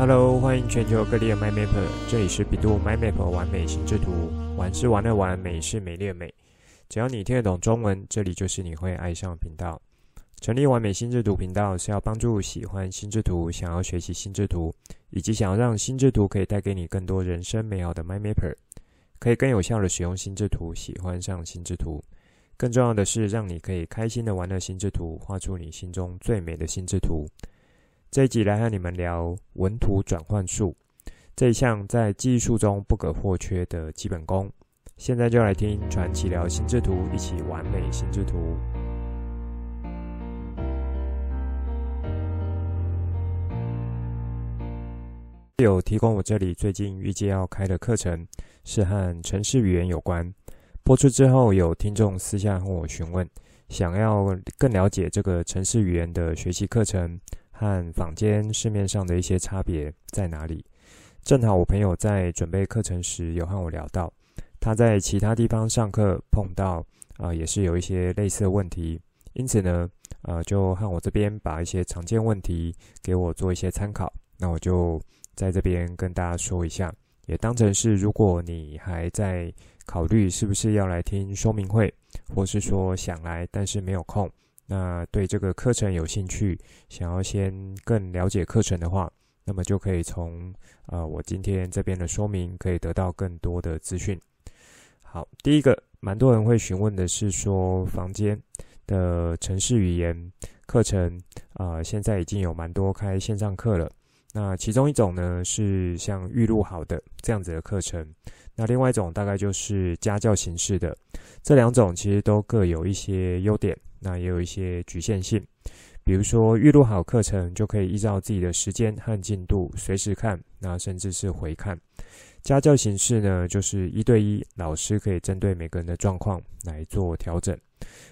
Hello，欢迎全球各地的 MyMapper，这里是比度 My Map 完美心智图，玩是玩的玩，美是美丽的美。只要你听得懂中文，这里就是你会爱上的频道。成立完美心智图频道是要帮助喜欢心智图、想要学习心智图，以及想要让心智图可以带给你更多人生美好的 MyMapper，可以更有效的使用心智图，喜欢上心智图。更重要的是，让你可以开心的玩乐心智图，画出你心中最美的心智图。这一集来和你们聊文图转换术这一项在技术中不可或缺的基本功。现在就来听传奇聊心智图，一起完美心智图。有提供我这里最近预计要开的课程，是和城市语言有关。播出之后，有听众私下和我询问，想要更了解这个城市语言的学习课程。和坊间市面上的一些差别在哪里？正好我朋友在准备课程时有和我聊到，他在其他地方上课碰到啊、呃，也是有一些类似的问题，因此呢，呃，就和我这边把一些常见问题给我做一些参考。那我就在这边跟大家说一下，也当成是如果你还在考虑是不是要来听说明会，或是说想来但是没有空。那对这个课程有兴趣，想要先更了解课程的话，那么就可以从呃我今天这边的说明可以得到更多的资讯。好，第一个，蛮多人会询问的是说，房间的城市语言课程啊、呃，现在已经有蛮多开线上课了。那其中一种呢是像预录好的这样子的课程，那另外一种大概就是家教形式的。这两种其实都各有一些优点。那也有一些局限性，比如说预录好课程就可以依照自己的时间和进度随时看，那甚至是回看。家教形式呢，就是一对一，老师可以针对每个人的状况来做调整。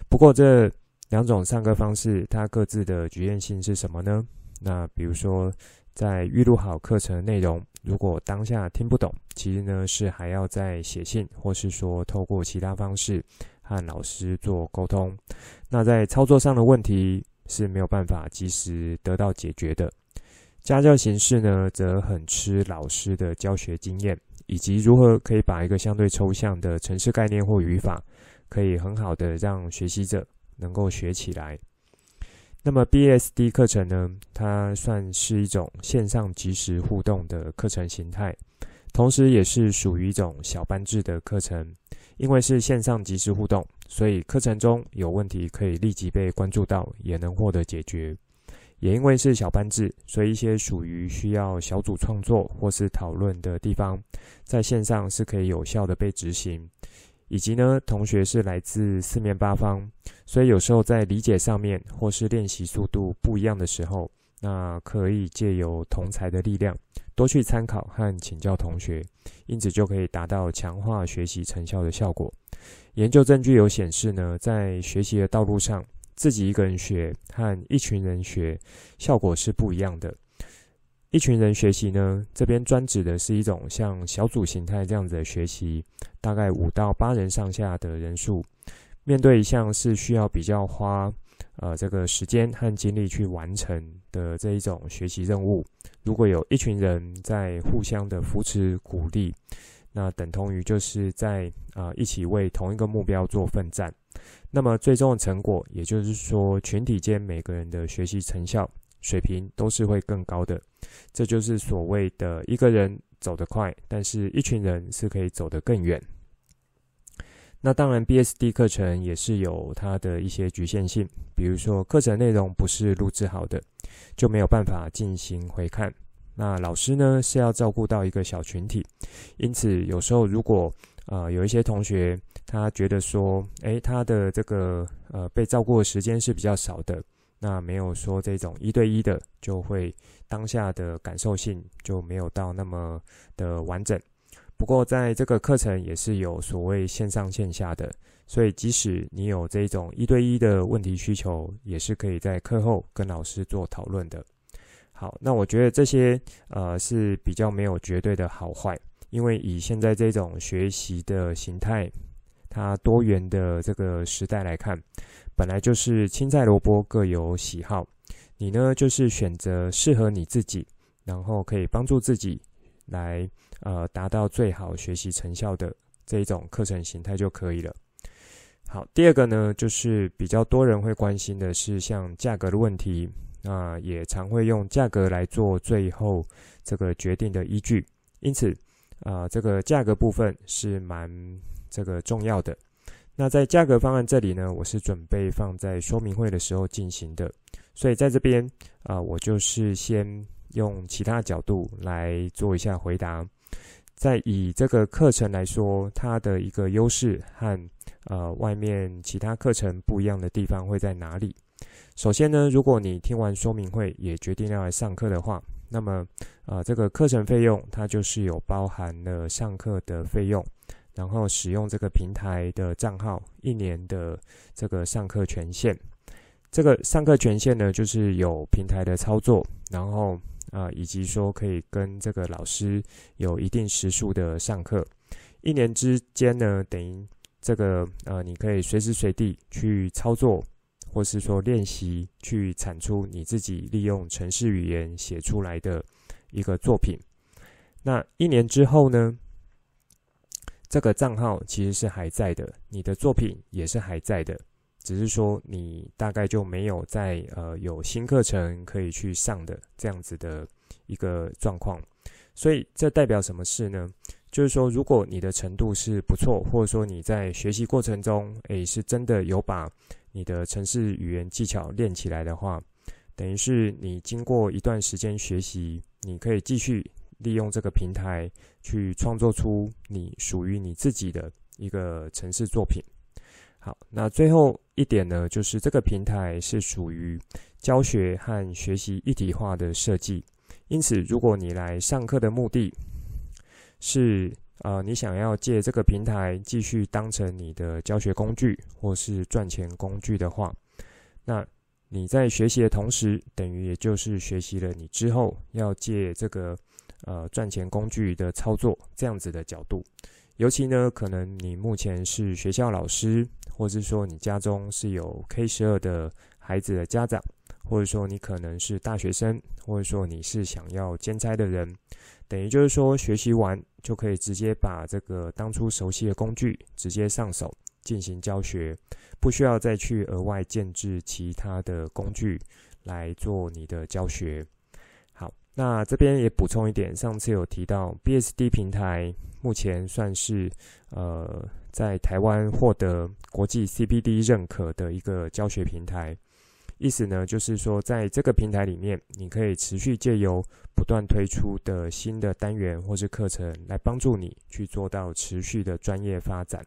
不过这两种上课方式，它各自的局限性是什么呢？那比如说在预录好课程内容，如果当下听不懂，其实呢是还要再写信，或是说透过其他方式。和老师做沟通，那在操作上的问题是没有办法及时得到解决的。家教形式呢，则很吃老师的教学经验，以及如何可以把一个相对抽象的程式概念或语法，可以很好的让学习者能够学起来。那么 BSD 课程呢，它算是一种线上即时互动的课程形态，同时也是属于一种小班制的课程。因为是线上即时互动，所以课程中有问题可以立即被关注到，也能获得解决。也因为是小班制，所以一些属于需要小组创作或是讨论的地方，在线上是可以有效的被执行。以及呢，同学是来自四面八方，所以有时候在理解上面或是练习速度不一样的时候，那可以借由同侪的力量。多去参考和请教同学，因此就可以达到强化学习成效的效果。研究证据有显示呢，在学习的道路上，自己一个人学和一群人学效果是不一样的。一群人学习呢，这边专指的是一种像小组形态这样子的学习，大概五到八人上下的人数，面对一项是需要比较花。呃，这个时间和精力去完成的这一种学习任务，如果有一群人在互相的扶持鼓励，那等同于就是在啊、呃、一起为同一个目标做奋战。那么最终的成果，也就是说群体间每个人的学习成效水平都是会更高的。这就是所谓的一个人走得快，但是一群人是可以走得更远。那当然，BSD 课程也是有它的一些局限性，比如说课程内容不是录制好的，就没有办法进行回看。那老师呢是要照顾到一个小群体，因此有时候如果呃有一些同学他觉得说，诶，他的这个呃被照顾的时间是比较少的，那没有说这种一对一的，就会当下的感受性就没有到那么的完整。不过，在这个课程也是有所谓线上线下的，所以即使你有这种一对一的问题需求，也是可以在课后跟老师做讨论的。好，那我觉得这些呃是比较没有绝对的好坏，因为以现在这种学习的形态，它多元的这个时代来看，本来就是青菜萝卜各有喜好，你呢就是选择适合你自己。然后可以帮助自己来呃达到最好学习成效的这一种课程形态就可以了。好，第二个呢，就是比较多人会关心的是像价格的问题，那也常会用价格来做最后这个决定的依据，因此啊、这个价格部分是蛮这个重要的。那在价格方案这里呢，我是准备放在说明会的时候进行的，所以在这边啊、我就是先用其他角度来做一下回答。在以这个课程来说，它的一个优势和呃，外面其他课程不一样的地方会在哪里？首先呢，如果你听完说明会也决定要来上课的话，那么呃，这个课程费用它就是有包含了上课的费用，然后使用这个平台的账号一年的这个上课权限。这个上课权限呢，就是有平台的操作，然后啊、以及说可以跟这个老师有一定时数的上课，一年之间呢，等于。这个呃，你可以随时随地去操作，或是说练习，去产出你自己利用程式语言写出来的一个作品。那一年之后呢，这个账号其实是还在的，你的作品也是还在的，只是说你大概就没有在呃有新课程可以去上的这样子的一个状况。所以这代表什么事呢？就是说，如果你的程度是不错，或者说你在学习过程中，诶，是真的有把你的城市语言技巧练起来的话，等于是你经过一段时间学习，你可以继续利用这个平台去创作出你属于你自己的一个城市作品。好，那最后一点呢，就是这个平台是属于教学和学习一体化的设计，因此，如果你来上课的目的，是呃，你想要借这个平台继续当成你的教学工具或是赚钱工具的话，那你在学习的同时，等于也就是学习了你之后要借这个呃赚钱工具的操作这样子的角度。尤其呢，可能你目前是学校老师，或是说你家中是有 K 十二的孩子的家长，或者说你可能是大学生，或者说你是想要兼差的人。等于就是说，学习完就可以直接把这个当初熟悉的工具直接上手进行教学，不需要再去额外建置其他的工具来做你的教学。好，那这边也补充一点，上次有提到 BSD 平台目前算是呃在台湾获得国际 CPD 认可的一个教学平台。意思呢，就是说，在这个平台里面，你可以持续借由不断推出的新的单元或是课程，来帮助你去做到持续的专业发展。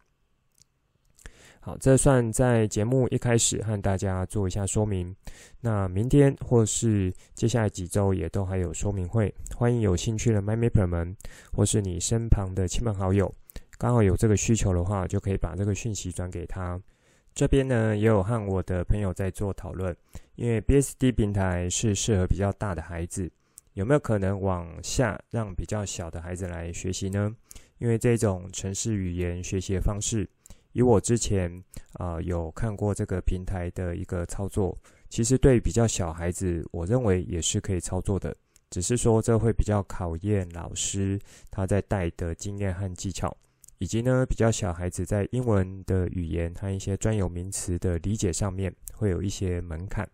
好，这算在节目一开始和大家做一下说明。那明天或是接下来几周也都还有说明会，欢迎有兴趣的 MyMapper 们，或是你身旁的亲朋好友，刚好有这个需求的话，就可以把这个讯息转给他。这边呢，也有和我的朋友在做讨论，因为 BSD 平台是适合比较大的孩子，有没有可能往下让比较小的孩子来学习呢？因为这种程式语言学习的方式，以我之前啊、有看过这个平台的一个操作，其实对比较小孩子，我认为也是可以操作的，只是说这会比较考验老师他在带的经验和技巧。以及呢，比较小孩子在英文的语言和一些专有名词的理解上面会有一些门槛。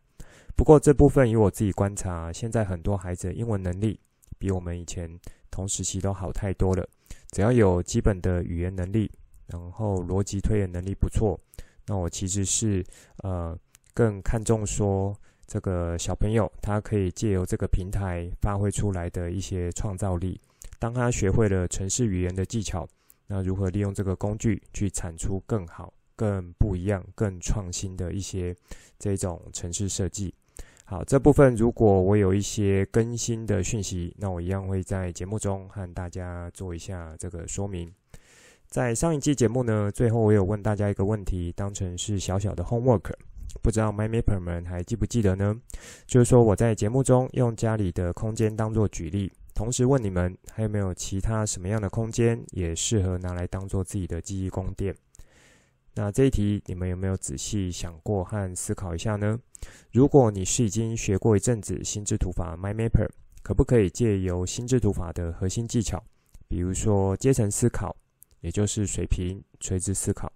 不过这部分以我自己观察，现在很多孩子英文能力比我们以前同时期都好太多了。只要有基本的语言能力，然后逻辑推演能力不错，那我其实是呃更看重说这个小朋友他可以借由这个平台发挥出来的一些创造力。当他学会了程式语言的技巧。那如何利用这个工具去产出更好、更不一样、更创新的一些这种程式设计？好，这部分如果我有一些更新的讯息，那我一样会在节目中和大家做一下这个说明。在上一期节目呢，最后我有问大家一个问题，当成是小小的 homework，不知道 MyMapper 们还记不记得呢？就是说我在节目中用家里的空间当做举例。同时问你们，还有没有其他什么样的空间也适合拿来当做自己的记忆宫殿？那这一题你们有没有仔细想过和思考一下呢？如果你是已经学过一阵子心智图法 MyMapper，可不可以借由心智图法的核心技巧，比如说阶层思考，也就是水平垂直思考，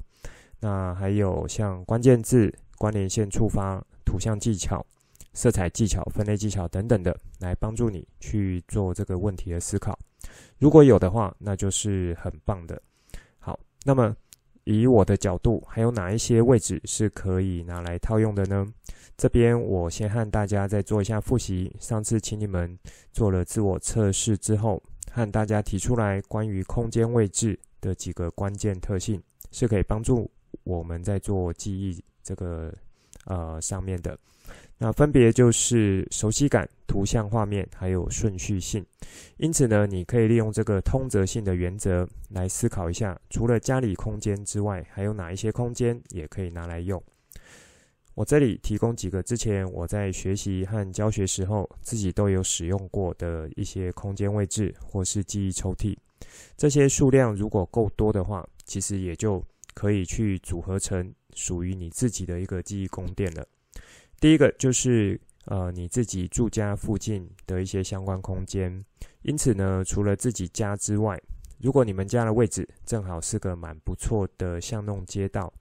那还有像关键字、关联线触发、图像技巧、色彩技巧、分类技巧等等的，来帮助你去做这个问题的思考。如果有的话，那就是很棒的。好，那么以我的角度，还有哪一些位置是可以拿来套用的呢？这边我先和大家再做一下复习。上次请你们做了自我测试之后，和大家提出来关于空间位置的几个关键特性，是可以帮助我们在做记忆这个呃上面的。那分别就是熟悉感、图像画面，还有顺序性。因此呢，你可以利用这个通则性的原则来思考一下，除了家里空间之外，还有哪一些空间也可以拿来用。我这里提供几个之前我在学习和教学时候自己都有使用过的一些空间位置或是记忆抽屉。这些数量如果够多的话，其实也就可以去组合成属于你自己的一个记忆宫殿了。第一个就是呃你自己住家附近的一些相关空间，因此呢，除了自己家之外，如果你们家的位置正好是个蛮不错的巷弄街道，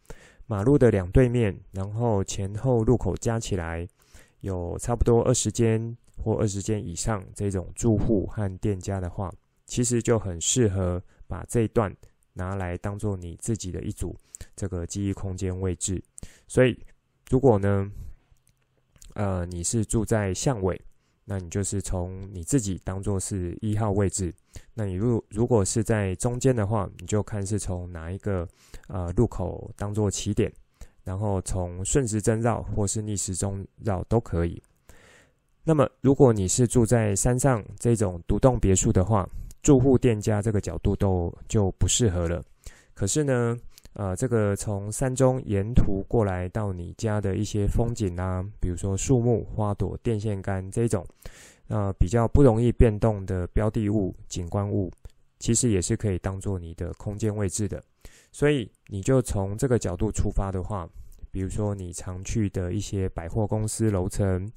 马路的两对面，然后前后路口加起来有差不多二十间或二十间以上这种住户和店家的话，其实就很适合把这一段拿来当做你自己的一组这个记忆空间位置。所以如果呢，呃，你是住在巷尾，那你就是从你自己当做是一号位置。那你如如果是在中间的话，你就看是从哪一个呃路口当做起点，然后从顺时针绕或是逆时针绕都可以。那么如果你是住在山上这种独栋别墅的话，住户店家这个角度都就不适合了。可是呢，呃，这个从山中沿途过来到你家的一些风景啊，比如说树木、花朵、电线杆这种，呃，比较不容易变动的标的物、景观物，其实也是可以当做你的空间位置的。所以你就从这个角度出发的话，比如说你常去的一些百货公司楼层、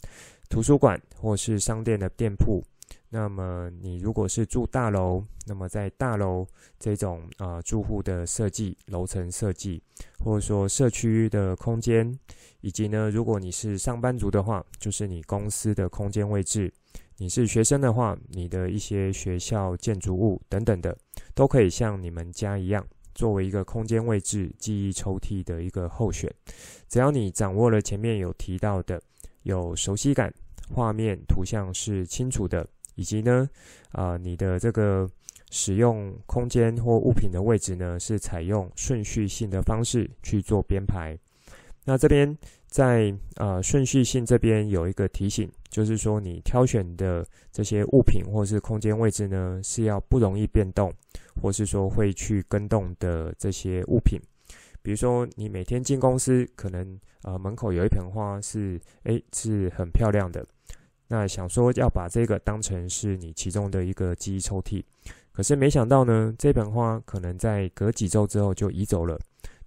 图书馆或是商店的店铺。那么你如果是住大楼，那么在大楼这种啊、住户的设计、楼层设计，或者说社区的空间，以及呢，如果你是上班族的话，就是你公司的空间位置；你是学生的话，你的一些学校建筑物等等的，都可以像你们家一样，作为一个空间位置记忆抽屉的一个候选。只要你掌握了前面有提到的，有熟悉感，画面图像是清楚的。以及呢，啊、你的这个使用空间或物品的位置呢，是采用顺序性的方式去做编排。那这边在呃顺序性这边有一个提醒，就是说你挑选的这些物品或是空间位置呢，是要不容易变动，或是说会去更动的这些物品。比如说你每天进公司，可能呃门口有一盆花是诶是很漂亮的。那想说要把这个当成是你其中的一个记忆抽屉，可是没想到呢，这盆花可能在隔几周之后就移走了。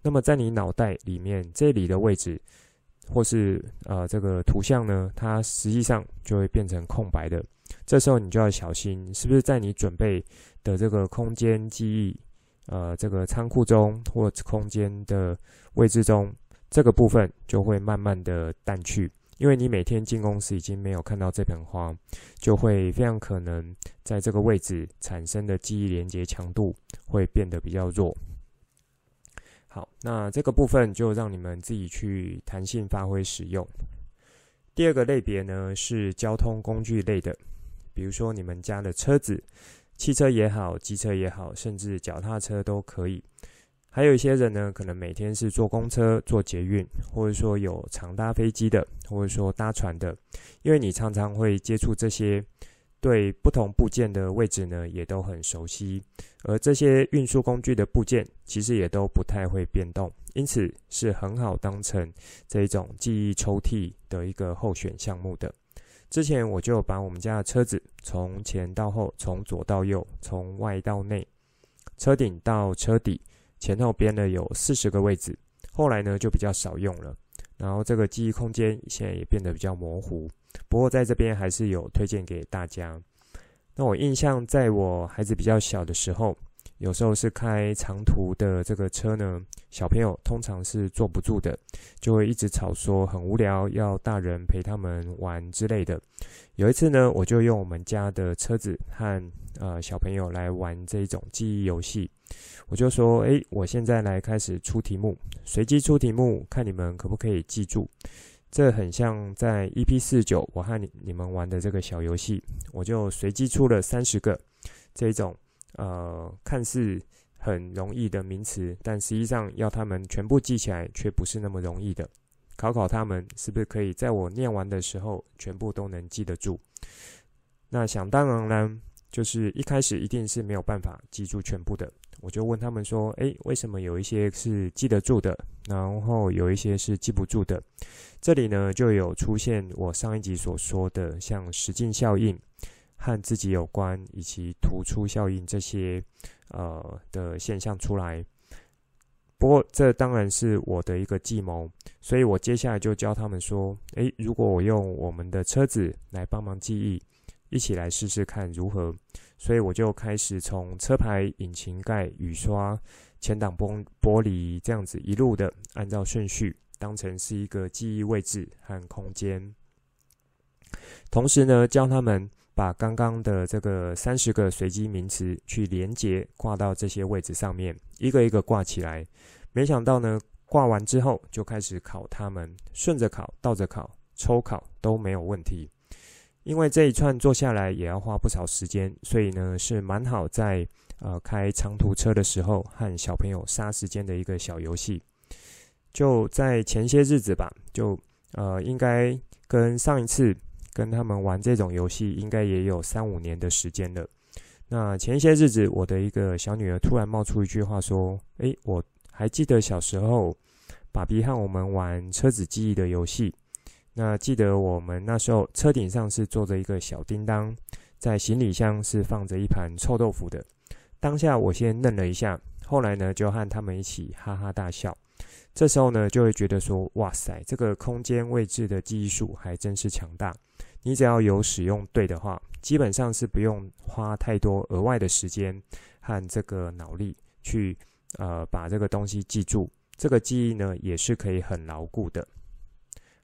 那么在你脑袋里面这里的位置，或是呃这个图像呢，它实际上就会变成空白的。这时候你就要小心，是不是在你准备的这个空间记忆，呃这个仓库中或空间的位置中，这个部分就会慢慢的淡去。因为你每天进公司已经没有看到这盆花，就会非常可能在这个位置产生的记忆连接强度会变得比较弱。好，那这个部分就让你们自己去弹性发挥使用。第二个类别呢是交通工具类的，比如说你们家的车子，汽车也好，机车也好，甚至脚踏车都可以。还有一些人呢，可能每天是坐公车、坐捷运，或者说有常搭飞机的，或者说搭船的。因为你常常会接触这些，对不同部件的位置呢，也都很熟悉。而这些运输工具的部件，其实也都不太会变动，因此是很好当成这一种记忆抽屉的一个候选项目的。之前我就把我们家的车子从前到后，从左到右，从外到内，车顶到车底。前后编了有四十个位置，后来呢就比较少用了，然后这个记忆空间现在也变得比较模糊。不过在这边还是有推荐给大家，那我印象，在我孩子比较小的时候，有时候是开长途的这个车呢，小朋友通常是坐不住的，就会一直吵说很无聊，要大人陪他们玩之类的。有一次呢，我就用我们家的车子和呃小朋友来玩这种记忆游戏，我就说：哎，我现在来开始出题目，随机出题目，看你们可不可以记住。这很像在 EP 四九，我和你你们玩的这个小游戏，我就随机出了三十个这种呃看似很容易的名词，但实际上要他们全部记起来却不是那么容易的。考考他们是不是可以在我念完的时候全部都能记得住？那想当然呢，就是一开始一定是没有办法记住全部的。我就问他们说：“诶，为什么有一些是记得住的，然后有一些是记不住的？”这里呢，就有出现我上一集所说的，像实境效应和自己有关，以及突出效应这些呃的现象出来。不过，这当然是我的一个计谋，所以我接下来就教他们说：“诶，如果我用我们的车子来帮忙记忆，一起来试试看如何。”所以我就开始从车牌、引擎盖、雨刷、前挡玻玻璃这样子一路的按照顺序，当成是一个记忆位置和空间。同时呢，教他们把刚刚的这个三十个随机名词去连接挂到这些位置上面，一个一个挂起来。没想到呢，挂完之后就开始考他们，顺着考、倒着考、抽考都没有问题。因为这一串做下来也要花不少时间，所以呢是蛮好在呃开长途车的时候和小朋友杀时间的一个小游戏。就在前些日子吧，就呃应该跟上一次跟他们玩这种游戏，应该也有三五年的时间了。那前些日子，我的一个小女儿突然冒出一句话说：“诶，我还记得小时候，爸比和我们玩车子记忆的游戏。”那记得我们那时候车顶上是坐着一个小叮当，在行李箱是放着一盘臭豆腐的。当下我先愣了一下，后来呢就和他们一起哈哈大笑。这时候呢就会觉得说，哇塞，这个空间位置的记忆术还真是强大。你只要有使用对的话，基本上是不用花太多额外的时间和这个脑力去呃把这个东西记住。这个记忆呢也是可以很牢固的。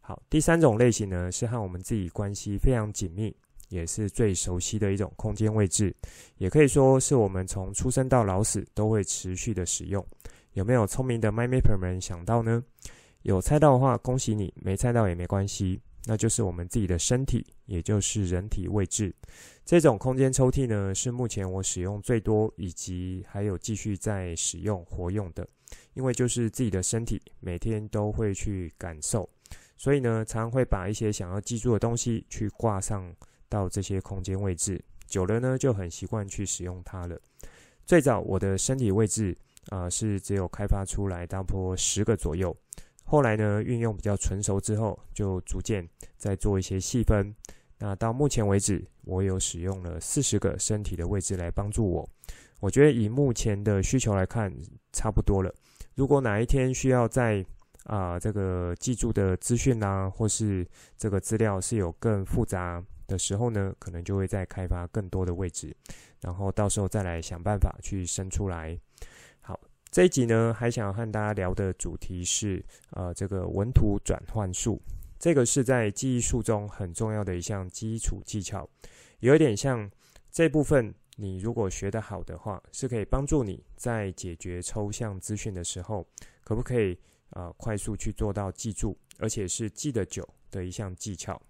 好，第三种类型呢，是和我们自己关系非常紧密，也是最熟悉的一种空间位置，也可以说是我们从出生到老死都会持续的使用。有没有聪明的 MyMapper 们想到呢？有猜到的话，恭喜你；没猜到也没关系，那就是我们自己的身体，也就是人体位置。这种空间抽屉呢，是目前我使用最多，以及还有继续在使用活用的，因为就是自己的身体，每天都会去感受。所以呢，常会把一些想要记住的东西去挂上到这些空间位置，久了呢，就很习惯去使用它了。最早我的身体位置啊、是只有开发出来大概十个左右，后来呢运用比较纯熟之后，就逐渐再做一些细分。那到目前为止，我有使用了四十个身体的位置来帮助我。我觉得以目前的需求来看，差不多了。如果哪一天需要在啊，这个记住的资讯啊，或是这个资料是有更复杂的时候呢，可能就会再开发更多的位置，然后到时候再来想办法去生出来。这一集呢，还想要和大家聊的主题是，呃，这个文图转换术，这个是在记忆术中很重要的一项基础技巧，有一点像这部分，你如果学得好的话，是可以帮助你在解决抽象资讯的时候，可不可以？呃，快速去做到记住，而且是记得久的一项技巧。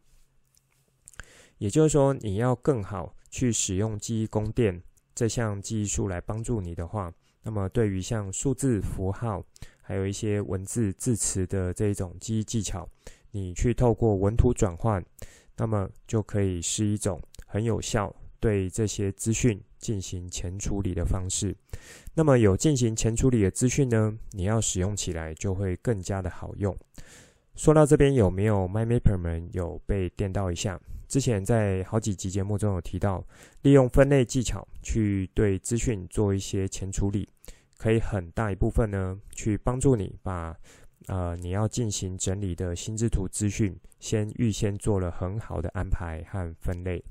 也就是说，你要更好去使用记忆宫殿这项记忆术来帮助你的话，那么对于像数字符号，还有一些文字字词的这种记忆技巧，你去透过文图转换，那么就可以是一种很有效对这些资讯进行前处理的方式。那么有进行前处理的资讯呢，你要使用起来就会更加的好用。说到这边，有没有 MyMapper 们有被电到一下？之前在好几集节目中有提到，利用分类技巧去对资讯做一些前处理，可以很大一部分呢去帮助你把呃你要进行整理的心智图资讯，先预先做了很好的安排和分类。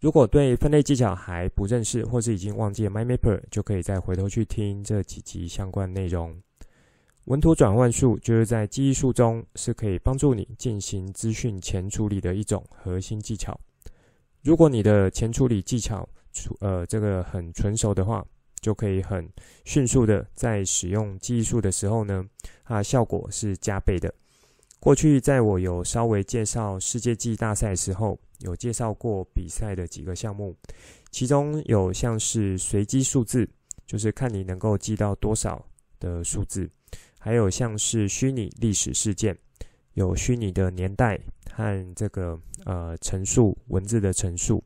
如果对分类技巧还不认识，或是已经忘记了 MyMapper，就可以再回头去听这几集相关内容。稳妥转换术就是在记忆术中是可以帮助你进行资讯前处理的一种核心技巧。如果你的前处理技巧，呃，这个很纯熟的话，就可以很迅速的在使用记忆术的时候呢，它效果是加倍的。过去在我有稍微介绍世界记忆大赛时候，有介绍过比赛的几个项目，其中有像是随机数字，就是看你能够记到多少的数字，还有像是虚拟历史事件，有虚拟的年代和这个呃陈述文字的陈述，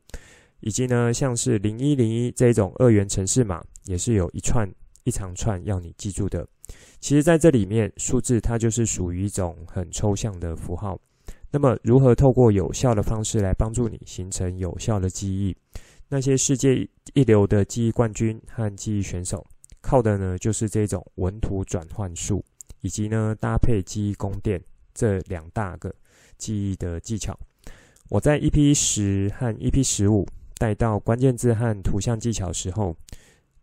以及呢像是零一零一这种二元程式码，也是有一串一长串要你记住的。其实，在这里面，数字它就是属于一种很抽象的符号。那么，如何透过有效的方式来帮助你形成有效的记忆？那些世界一流的记忆冠军和记忆选手，靠的呢就是这种文图转换术，以及呢搭配记忆宫殿这两大个记忆的技巧。我在 EP 十和 EP 十五带到关键字和图像技巧时候。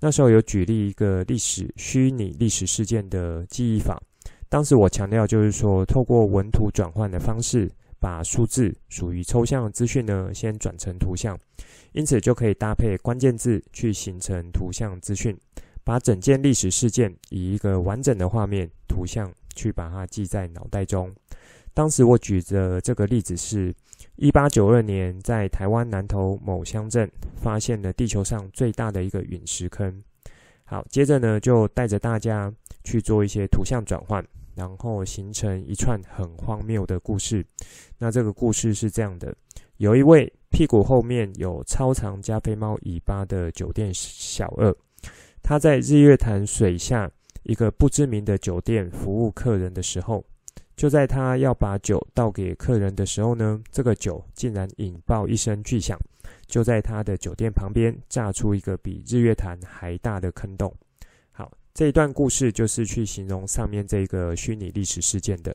那时候有举例一个历史虚拟历史事件的记忆法，当时我强调就是说，透过文图转换的方式，把数字属于抽象资讯呢，先转成图像，因此就可以搭配关键字去形成图像资讯，把整件历史事件以一个完整的画面图像去把它记在脑袋中。当时我举的这个例子是。一八九二年，在台湾南投某乡镇发现了地球上最大的一个陨石坑。好，接着呢，就带着大家去做一些图像转换，然后形成一串很荒谬的故事。那这个故事是这样的：有一位屁股后面有超长加菲猫尾巴的酒店小二，他在日月潭水下一个不知名的酒店服务客人的时候。就在他要把酒倒给客人的时候呢，这个酒竟然引爆一声巨响，就在他的酒店旁边炸出一个比日月潭还大的坑洞。好，这一段故事就是去形容上面这个虚拟历史事件的。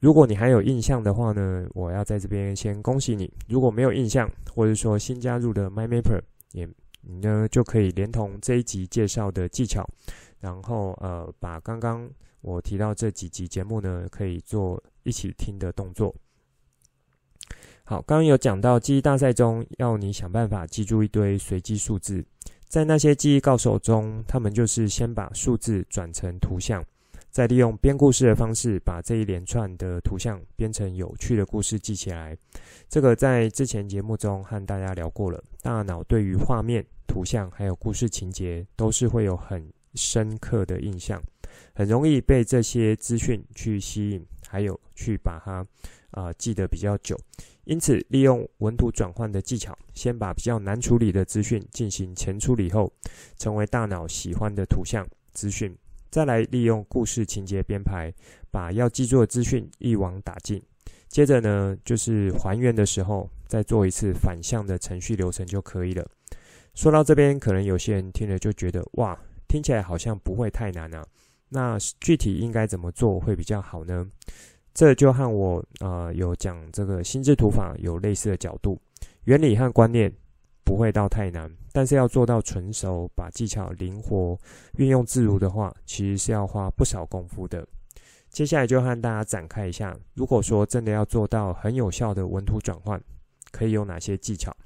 如果你还有印象的话呢，我要在这边先恭喜你；如果没有印象，或者说新加入的 MyMapper，也你呢就可以连同这一集介绍的技巧，然后呃把刚刚。我提到这几集节目呢，可以做一起听的动作。好，刚刚有讲到记忆大赛中，要你想办法记住一堆随机数字。在那些记忆高手中，他们就是先把数字转成图像，再利用编故事的方式，把这一连串的图像编成有趣的故事记起来。这个在之前节目中和大家聊过了。大脑对于画面、图像还有故事情节，都是会有很深刻的印象。很容易被这些资讯去吸引，还有去把它啊、记得比较久。因此，利用文图转换的技巧，先把比较难处理的资讯进行前处理后，成为大脑喜欢的图像资讯。再来利用故事情节编排，把要记住的资讯一网打尽。接着呢，就是还原的时候，再做一次反向的程序流程就可以了。说到这边，可能有些人听了就觉得哇，听起来好像不会太难啊。那具体应该怎么做会比较好呢？这就和我呃有讲这个心智图法有类似的角度，原理和观念不会到太难，但是要做到纯熟，把技巧灵活运用自如的话，其实是要花不少功夫的。接下来就和大家展开一下，如果说真的要做到很有效的文图转换，可以有哪些技巧？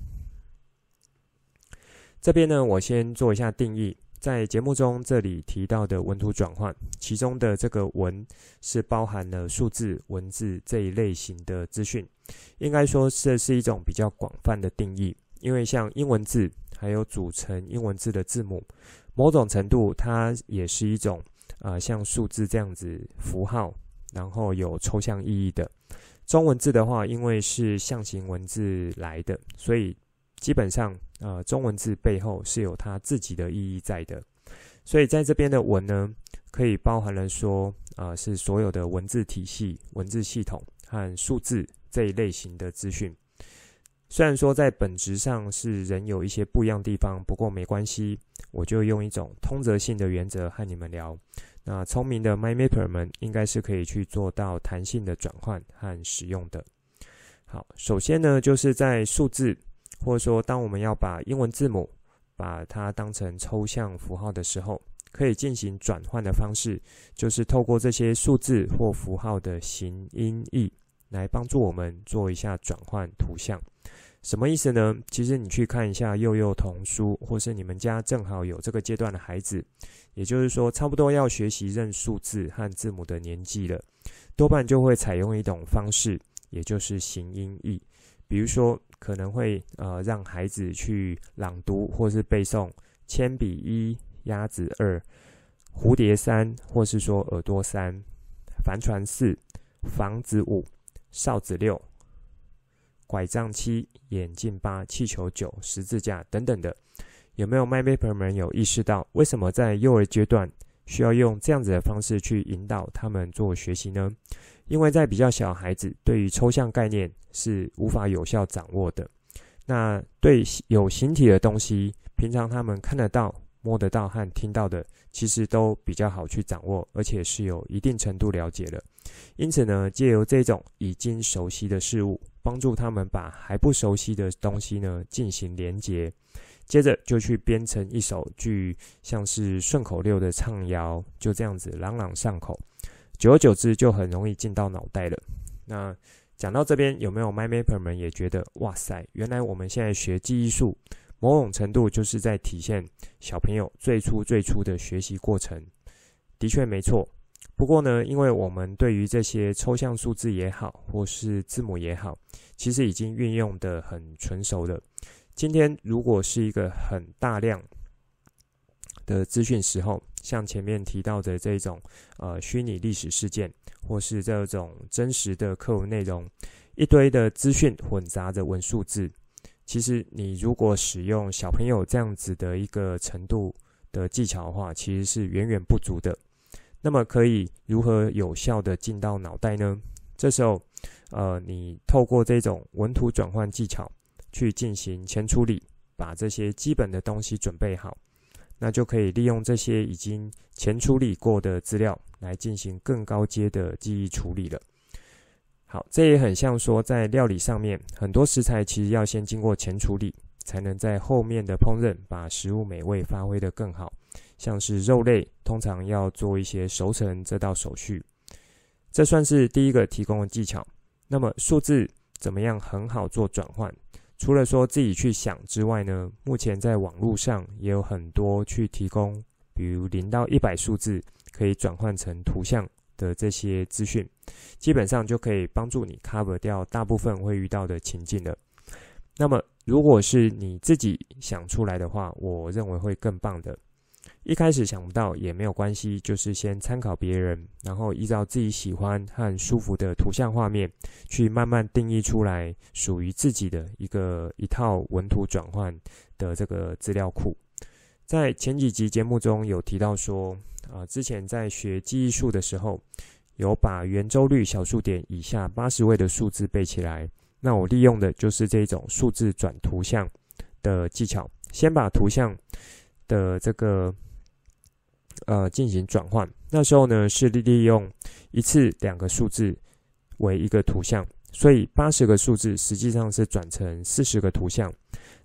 这边呢，我先做一下定义。在节目中，这里提到的文图转换，其中的这个“文”是包含了数字、文字这一类型的资讯，应该说这是一种比较广泛的定义。因为像英文字，还有组成英文字的字母，某种程度它也是一种啊、像数字这样子符号，然后有抽象意义的。中文字的话，因为是象形文字来的，所以。基本上，呃，中文字背后是有它自己的意义在的，所以在这边的文呢，可以包含了说，啊、是所有的文字体系、文字系统和数字这一类型的资讯。虽然说在本质上是仍有一些不一样的地方，不过没关系，我就用一种通则性的原则和你们聊。那聪明的 MyMapper 们应该是可以去做到弹性的转换和使用的。好，首先呢，就是在数字。或者说，当我们要把英文字母把它当成抽象符号的时候，可以进行转换的方式，就是透过这些数字或符号的形音义来帮助我们做一下转换图像。什么意思呢？其实你去看一下幼幼童书，或是你们家正好有这个阶段的孩子，也就是说，差不多要学习认数字和字母的年纪了，多半就会采用一种方式，也就是形音义。比如说，可能会呃让孩子去朗读或是背诵“铅笔一”、“鸭子二”、“蝴蝶三”或是说“耳朵三”、“帆船四”、“房子五”、“哨子六”。拐杖七、眼镜八、气球九、十字架等等的，有没有 MyMapper 们有意识到，为什么在幼儿阶段需要用这样子的方式去引导他们做学习呢？因为在比较小孩子，对于抽象概念是无法有效掌握的。那对有形体的东西，平常他们看得到、摸得到和听到的，其实都比较好去掌握，而且是有一定程度了解的。因此呢，借由这种已经熟悉的事物，帮助他们把还不熟悉的东西呢进行连结，接着就去编成一首句像是顺口溜的唱谣，就这样子朗朗上口，久而久之就很容易进到脑袋了。那讲到这边，有没有 MyMapper 们也觉得哇塞，原来我们现在学记忆术，某种程度就是在体现小朋友最初最初的学习过程？的确没错。不过呢，因为我们对于这些抽象数字也好，或是字母也好，其实已经运用的很纯熟了。今天如果是一个很大量的资讯时候，像前面提到的这种呃虚拟历史事件，或是这种真实的课文内容，一堆的资讯混杂着文数字，其实你如果使用小朋友这样子的一个程度的技巧的话，其实是远远不足的。那么可以如何有效地进到脑袋呢？这时候，呃，你透过这种文图转换技巧去进行前处理，把这些基本的东西准备好，那就可以利用这些已经前处理过的资料来进行更高阶的记忆处理了。好，这也很像说在料理上面，很多食材其实要先经过前处理，才能在后面的烹饪把食物美味发挥得更好。像是肉类，通常要做一些熟成这道手续，这算是第一个提供的技巧。那么数字怎么样很好做转换？除了说自己去想之外呢，目前在网络上也有很多去提供，比如零到一百数字可以转换成图像的这些资讯，基本上就可以帮助你 cover 掉大部分会遇到的情境了。那么如果是你自己想出来的话，我认为会更棒的。一开始想不到也没有关系，就是先参考别人，然后依照自己喜欢和舒服的图像画面，去慢慢定义出来属于自己的一个一套文图转换的这个资料库。在前几集节目中有提到说，啊、呃，之前在学记忆术的时候，有把圆周率小数点以下八十位的数字背起来。那我利用的就是这种数字转图像的技巧，先把图像的这个。呃，进行转换。那时候呢，是利用一次两个数字为一个图像，所以八十个数字实际上是转成四十个图像。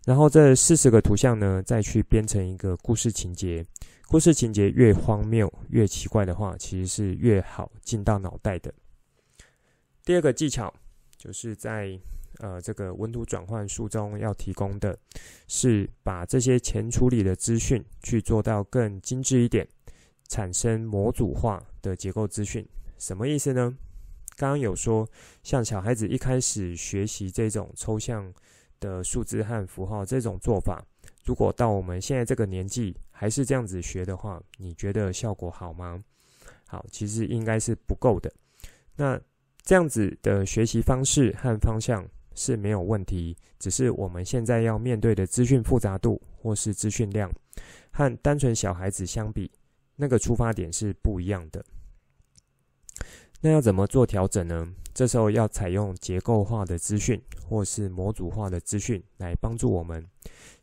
然后这四十个图像呢，再去编成一个故事情节。故事情节越荒谬、越奇怪的话，其实是越好进到脑袋的。第二个技巧，就是在呃这个文图转换术中要提供的，是把这些前处理的资讯去做到更精致一点。产生模组化的结构资讯，什么意思呢？刚刚有说，像小孩子一开始学习这种抽象的数字和符号这种做法，如果到我们现在这个年纪还是这样子学的话，你觉得效果好吗？好，其实应该是不够的。那这样子的学习方式和方向是没有问题，只是我们现在要面对的资讯复杂度或是资讯量，和单纯小孩子相比。那个出发点是不一样的，那要怎么做调整呢？这时候要采用结构化的资讯，或是模组化的资讯来帮助我们。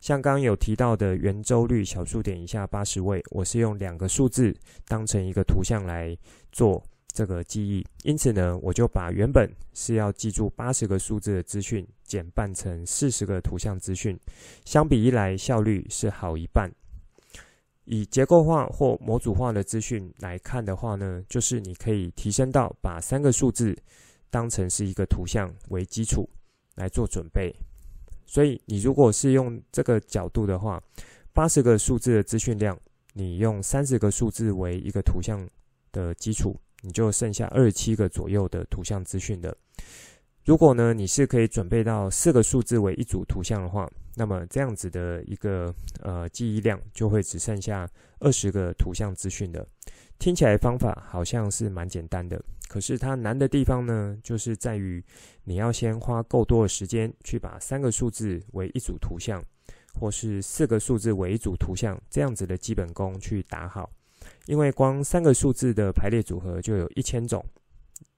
像刚有提到的圆周率小数点以下八十位，我是用两个数字当成一个图像来做这个记忆，因此呢，我就把原本是要记住八十个数字的资讯减半成四十个图像资讯，相比一来效率是好一半。以结构化或模组化的资讯来看的话呢，就是你可以提升到把三个数字当成是一个图像为基础来做准备。所以你如果是用这个角度的话，八十个数字的资讯量，你用三十个数字为一个图像的基础，你就剩下二十七个左右的图像资讯的。如果呢，你是可以准备到四个数字为一组图像的话，那么这样子的一个呃记忆量就会只剩下二十个图像资讯的。听起来方法好像是蛮简单的，可是它难的地方呢，就是在于你要先花够多的时间去把三个数字为一组图像，或是四个数字为一组图像这样子的基本功去打好，因为光三个数字的排列组合就有一千种。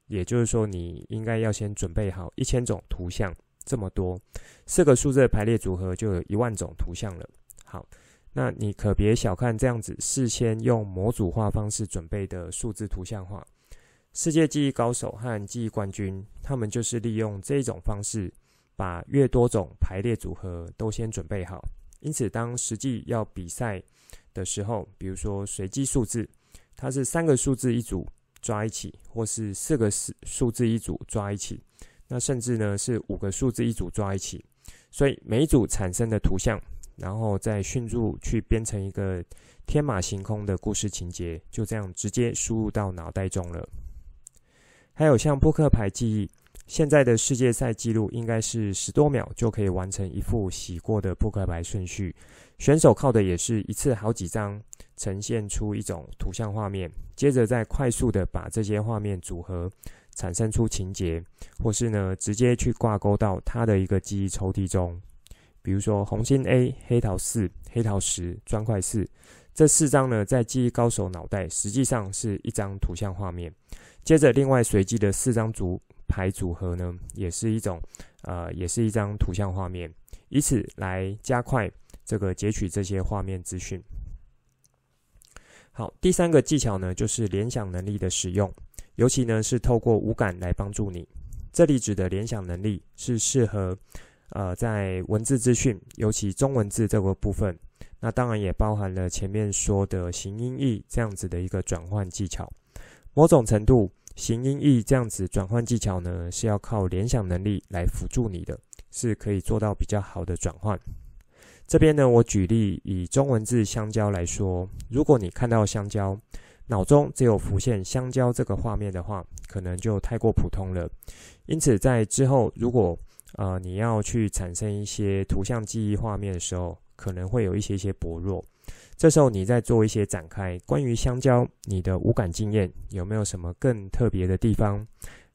也就是说，你应该要先准备好一千种图像，这么多，四个数字的排列组合就有一万种图像了。好，那你可别小看这样子事先用模组化方式准备的数字图像化。世界记忆高手和记忆冠军，他们就是利用这种方式，把越多种排列组合都先准备好。因此，当实际要比赛的时候，比如说随机数字，它是三个数字一组。抓一起，或是四个数数字一组抓一起，那甚至呢是五个数字一组抓一起，所以每一组产生的图像，然后再迅速去编成一个天马行空的故事情节，就这样直接输入到脑袋中了。还有像扑克牌记忆，现在的世界赛纪录应该是十多秒就可以完成一副洗过的扑克牌顺序，选手靠的也是一次好几张。呈现出一种图像画面，接着再快速的把这些画面组合，产生出情节，或是呢直接去挂钩到他的一个记忆抽屉中。比如说红心 A、黑桃四、黑桃十、砖块四，这四张呢在记忆高手脑袋实际上是一张图像画面。接着另外随机的四张组牌组合呢，也是一种呃，也是一张图像画面，以此来加快这个截取这些画面资讯。好，第三个技巧呢，就是联想能力的使用，尤其呢是透过五感来帮助你。这里指的联想能力是适合，呃，在文字资讯，尤其中文字这个部分，那当然也包含了前面说的形音义这样子的一个转换技巧。某种程度，形音义这样子转换技巧呢，是要靠联想能力来辅助你的，是可以做到比较好的转换。这边呢，我举例以中文字香蕉来说，如果你看到香蕉，脑中只有浮现香蕉这个画面的话，可能就太过普通了。因此，在之后如果呃你要去产生一些图像记忆画面的时候，可能会有一些些薄弱。这时候你再做一些展开，关于香蕉，你的五感经验有没有什么更特别的地方？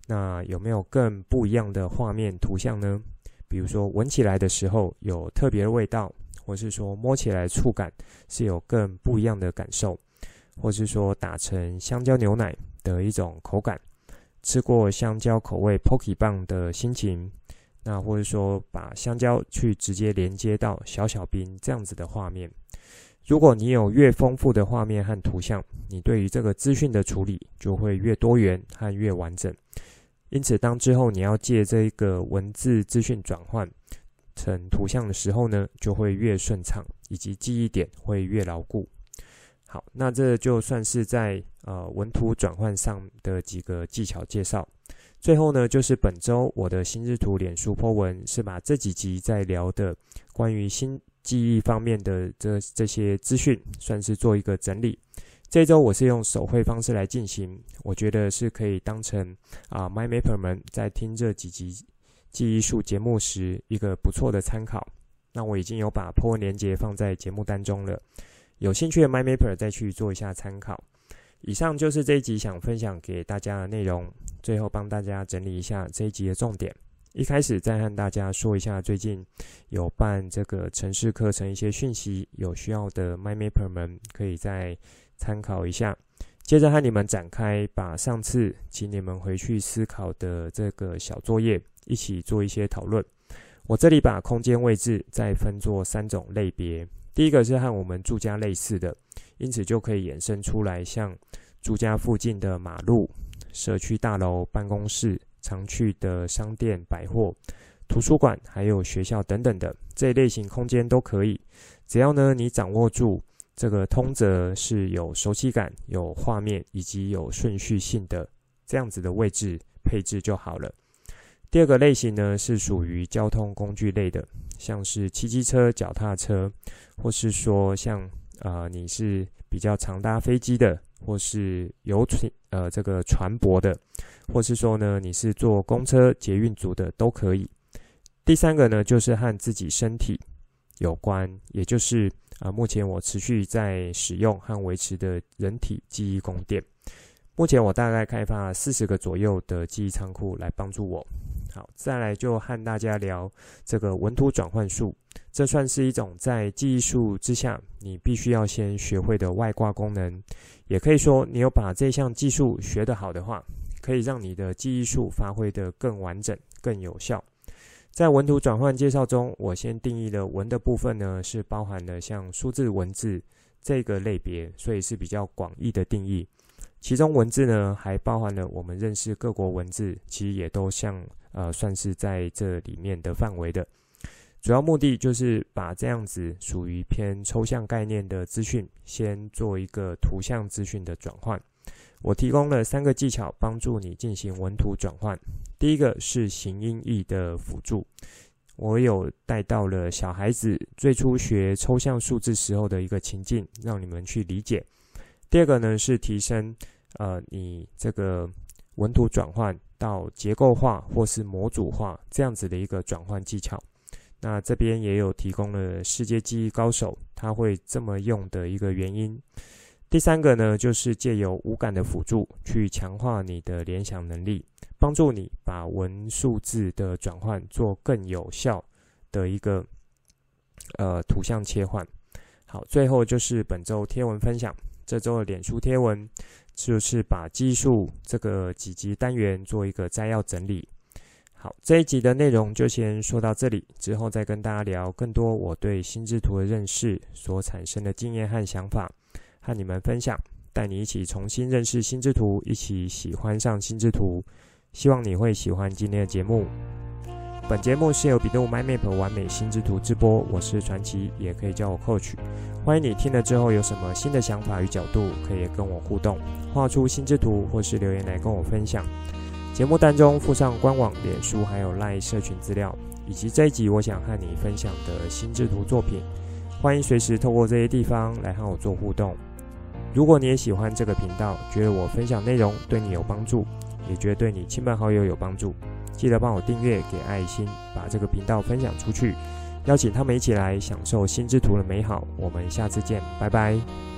那有没有更不一样的画面图像呢？比如说闻起来的时候有特别的味道。或是说摸起来触感是有更不一样的感受，或是说打成香蕉牛奶的一种口感，吃过香蕉口味 Pocky 棒的心情，那或者说把香蕉去直接连接到小小兵这样子的画面。如果你有越丰富的画面和图像，你对于这个资讯的处理就会越多元和越完整。因此，当之后你要借这一个文字资讯转换。成图像的时候呢，就会越顺畅，以及记忆点会越牢固。好，那这就算是在呃文图转换上的几个技巧介绍。最后呢，就是本周我的心智图脸书 po 文，是把这几集在聊的关于新记忆方面的这这些资讯，算是做一个整理。这周我是用手绘方式来进行，我觉得是可以当成啊 MyMapper 们在听这几集。记忆术节目时一个不错的参考，那我已经有把 po 文连接放在节目单中了，有兴趣的 MyMapper 再去做一下参考。以上就是这一集想分享给大家的内容，最后帮大家整理一下这一集的重点。一开始再和大家说一下最近有办这个城市课程一些讯息，有需要的 MyMapper 们可以再参考一下。接着和你们展开，把上次请你们回去思考的这个小作业。一起做一些讨论。我这里把空间位置再分作三种类别。第一个是和我们住家类似的，因此就可以衍生出来，像住家附近的马路、社区大楼、办公室、常去的商店、百货、图书馆、还有学校等等的这一类型空间都可以。只要呢你掌握住这个通则是有熟悉感、有画面以及有顺序性的这样子的位置配置就好了。第二个类型呢是属于交通工具类的，像是骑机车、脚踏车，或是说像呃你是比较常搭飞机的，或是游船呃这个船舶的，或是说呢你是坐公车、捷运组的都可以。第三个呢就是和自己身体有关，也就是啊、目前我持续在使用和维持的人体记忆宫殿。目前我大概开发四十个左右的记忆仓库来帮助我。好，再来就和大家聊这个文图转换术，这算是一种在记忆术之下，你必须要先学会的外挂功能。也可以说，你有把这项技术学得好的话，可以让你的记忆术发挥得更完整、更有效。在文图转换介绍中，我先定义了文的部分呢，是包含了像数字文字这个类别，所以是比较广义的定义。其中文字呢，还包含了我们认识各国文字，其实也都像。呃，算是在这里面的范围的，主要目的就是把这样子属于偏抽象概念的资讯，先做一个图像资讯的转换。我提供了三个技巧，帮助你进行文图转换。第一个是形音义的辅助，我有带到了小孩子最初学抽象数字时候的一个情境，让你们去理解。第二个呢是提升呃你这个文图转换。到结构化或是模组化这样子的一个转换技巧，那这边也有提供了世界记忆高手他会这么用的一个原因。第三个呢，就是借由五感的辅助去强化你的联想能力，帮助你把文数字的转换做更有效的一个呃图像切换。好，最后就是本周贴文分享，这周的脸书贴文。就是把技术这个几集单元做一个摘要整理。好，这一集的内容就先说到这里，之后再跟大家聊更多我对心智图的认识所产生的经验和想法，和你们分享，带你一起重新认识心智图，一起喜欢上心智图。希望你会喜欢今天的节目。本节目是由比度 MyMap 完美心智图直播，我是传奇，也可以叫我 Coach。欢迎你听了之后有什么新的想法与角度，可以跟我互动，画出心智图或是留言来跟我分享。节目当中附上官网、脸书还有 LINE 社群资料，以及这一集我想和你分享的心智图作品。欢迎随时透过这些地方来和我做互动。如果你也喜欢这个频道，觉得我分享内容对你有帮助，也觉得对你亲朋好友有帮助。记得帮我订阅、给爱心，把这个频道分享出去，邀请他们一起来享受心智图的美好。我们下次见，拜拜。